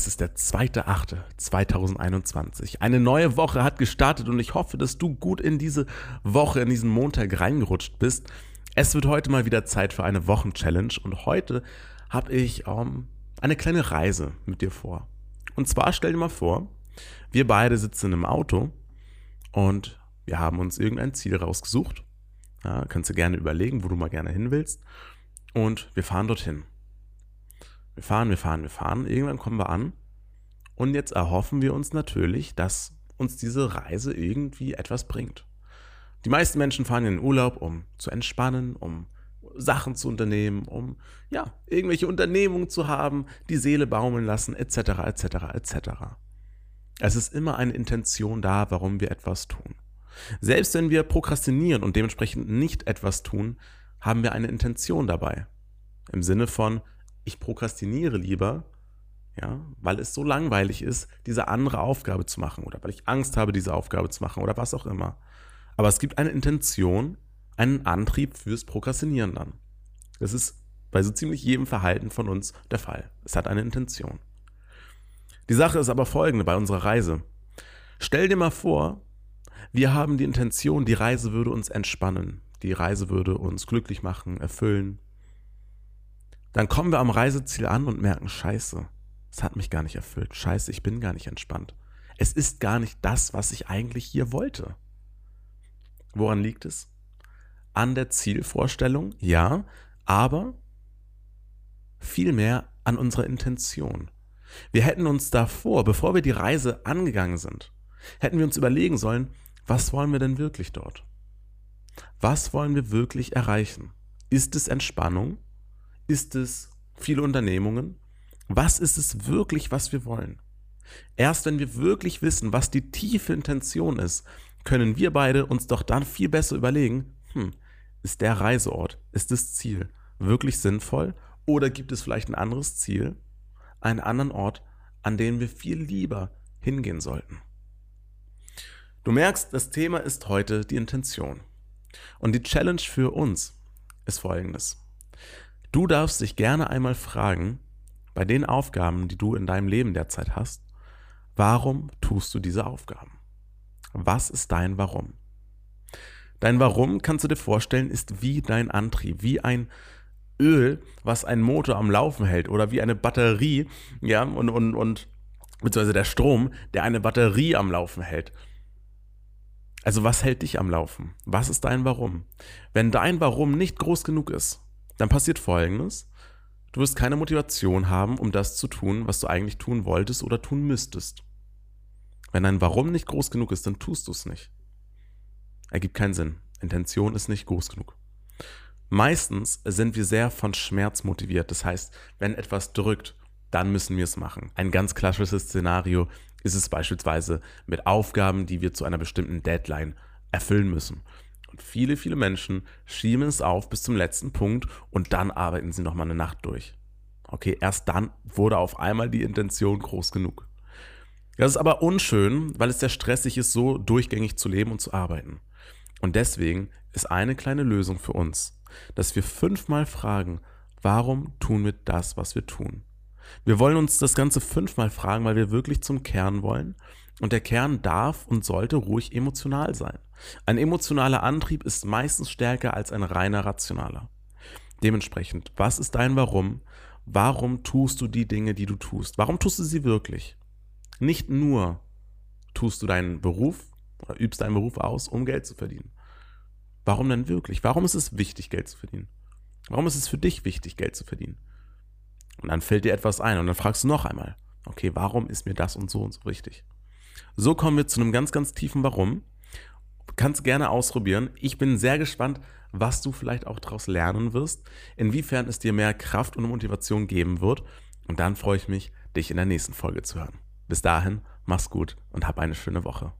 Es ist der 2.8.2021. Eine neue Woche hat gestartet und ich hoffe, dass du gut in diese Woche, in diesen Montag reingerutscht bist. Es wird heute mal wieder Zeit für eine Wochenchallenge und heute habe ich ähm, eine kleine Reise mit dir vor. Und zwar stell dir mal vor, wir beide sitzen im Auto und wir haben uns irgendein Ziel rausgesucht. Ja, kannst du gerne überlegen, wo du mal gerne hin willst. Und wir fahren dorthin. Wir fahren, wir fahren, wir fahren. Irgendwann kommen wir an. Und jetzt erhoffen wir uns natürlich, dass uns diese Reise irgendwie etwas bringt. Die meisten Menschen fahren in den Urlaub, um zu entspannen, um Sachen zu unternehmen, um ja, irgendwelche Unternehmungen zu haben, die Seele baumeln lassen, etc., etc., etc. Es ist immer eine Intention da, warum wir etwas tun. Selbst wenn wir prokrastinieren und dementsprechend nicht etwas tun, haben wir eine Intention dabei. Im Sinne von, ich prokrastiniere lieber, ja, weil es so langweilig ist, diese andere Aufgabe zu machen oder weil ich Angst habe, diese Aufgabe zu machen oder was auch immer. Aber es gibt eine Intention, einen Antrieb fürs Prokrastinieren dann. Das ist bei so ziemlich jedem Verhalten von uns der Fall. Es hat eine Intention. Die Sache ist aber folgende bei unserer Reise. Stell dir mal vor, wir haben die Intention, die Reise würde uns entspannen, die Reise würde uns glücklich machen, erfüllen, dann kommen wir am Reiseziel an und merken, scheiße, es hat mich gar nicht erfüllt. Scheiße, ich bin gar nicht entspannt. Es ist gar nicht das, was ich eigentlich hier wollte. Woran liegt es? An der Zielvorstellung, ja, aber vielmehr an unserer Intention. Wir hätten uns davor, bevor wir die Reise angegangen sind, hätten wir uns überlegen sollen, was wollen wir denn wirklich dort? Was wollen wir wirklich erreichen? Ist es Entspannung? Ist es viele Unternehmungen? Was ist es wirklich, was wir wollen? Erst wenn wir wirklich wissen, was die tiefe Intention ist, können wir beide uns doch dann viel besser überlegen, hm, ist der Reiseort, ist das Ziel wirklich sinnvoll oder gibt es vielleicht ein anderes Ziel, einen anderen Ort, an den wir viel lieber hingehen sollten? Du merkst, das Thema ist heute die Intention. Und die Challenge für uns ist folgendes. Du darfst dich gerne einmal fragen, bei den Aufgaben, die du in deinem Leben derzeit hast, warum tust du diese Aufgaben? Was ist dein Warum? Dein Warum, kannst du dir vorstellen, ist wie dein Antrieb, wie ein Öl, was einen Motor am Laufen hält oder wie eine Batterie, ja, und, und, und beziehungsweise der Strom, der eine Batterie am Laufen hält. Also was hält dich am Laufen? Was ist dein Warum? Wenn dein Warum nicht groß genug ist, dann passiert Folgendes. Du wirst keine Motivation haben, um das zu tun, was du eigentlich tun wolltest oder tun müsstest. Wenn dein Warum nicht groß genug ist, dann tust du es nicht. Ergibt keinen Sinn. Intention ist nicht groß genug. Meistens sind wir sehr von Schmerz motiviert. Das heißt, wenn etwas drückt, dann müssen wir es machen. Ein ganz klassisches Szenario ist es beispielsweise mit Aufgaben, die wir zu einer bestimmten Deadline erfüllen müssen. Viele, viele Menschen schieben es auf bis zum letzten Punkt und dann arbeiten sie nochmal eine Nacht durch. Okay, erst dann wurde auf einmal die Intention groß genug. Das ist aber unschön, weil es sehr stressig ist, so durchgängig zu leben und zu arbeiten. Und deswegen ist eine kleine Lösung für uns, dass wir fünfmal fragen, warum tun wir das, was wir tun? Wir wollen uns das Ganze fünfmal fragen, weil wir wirklich zum Kern wollen. Und der Kern darf und sollte ruhig emotional sein. Ein emotionaler Antrieb ist meistens stärker als ein reiner rationaler. Dementsprechend, was ist dein Warum? Warum tust du die Dinge, die du tust? Warum tust du sie wirklich? Nicht nur tust du deinen Beruf oder übst deinen Beruf aus, um Geld zu verdienen. Warum denn wirklich? Warum ist es wichtig, Geld zu verdienen? Warum ist es für dich wichtig, Geld zu verdienen? Und dann fällt dir etwas ein und dann fragst du noch einmal, okay, warum ist mir das und so und so wichtig? So kommen wir zu einem ganz, ganz tiefen Warum. Kannst gerne ausprobieren. Ich bin sehr gespannt, was du vielleicht auch daraus lernen wirst, inwiefern es dir mehr Kraft und Motivation geben wird. Und dann freue ich mich, dich in der nächsten Folge zu hören. Bis dahin, mach's gut und hab eine schöne Woche.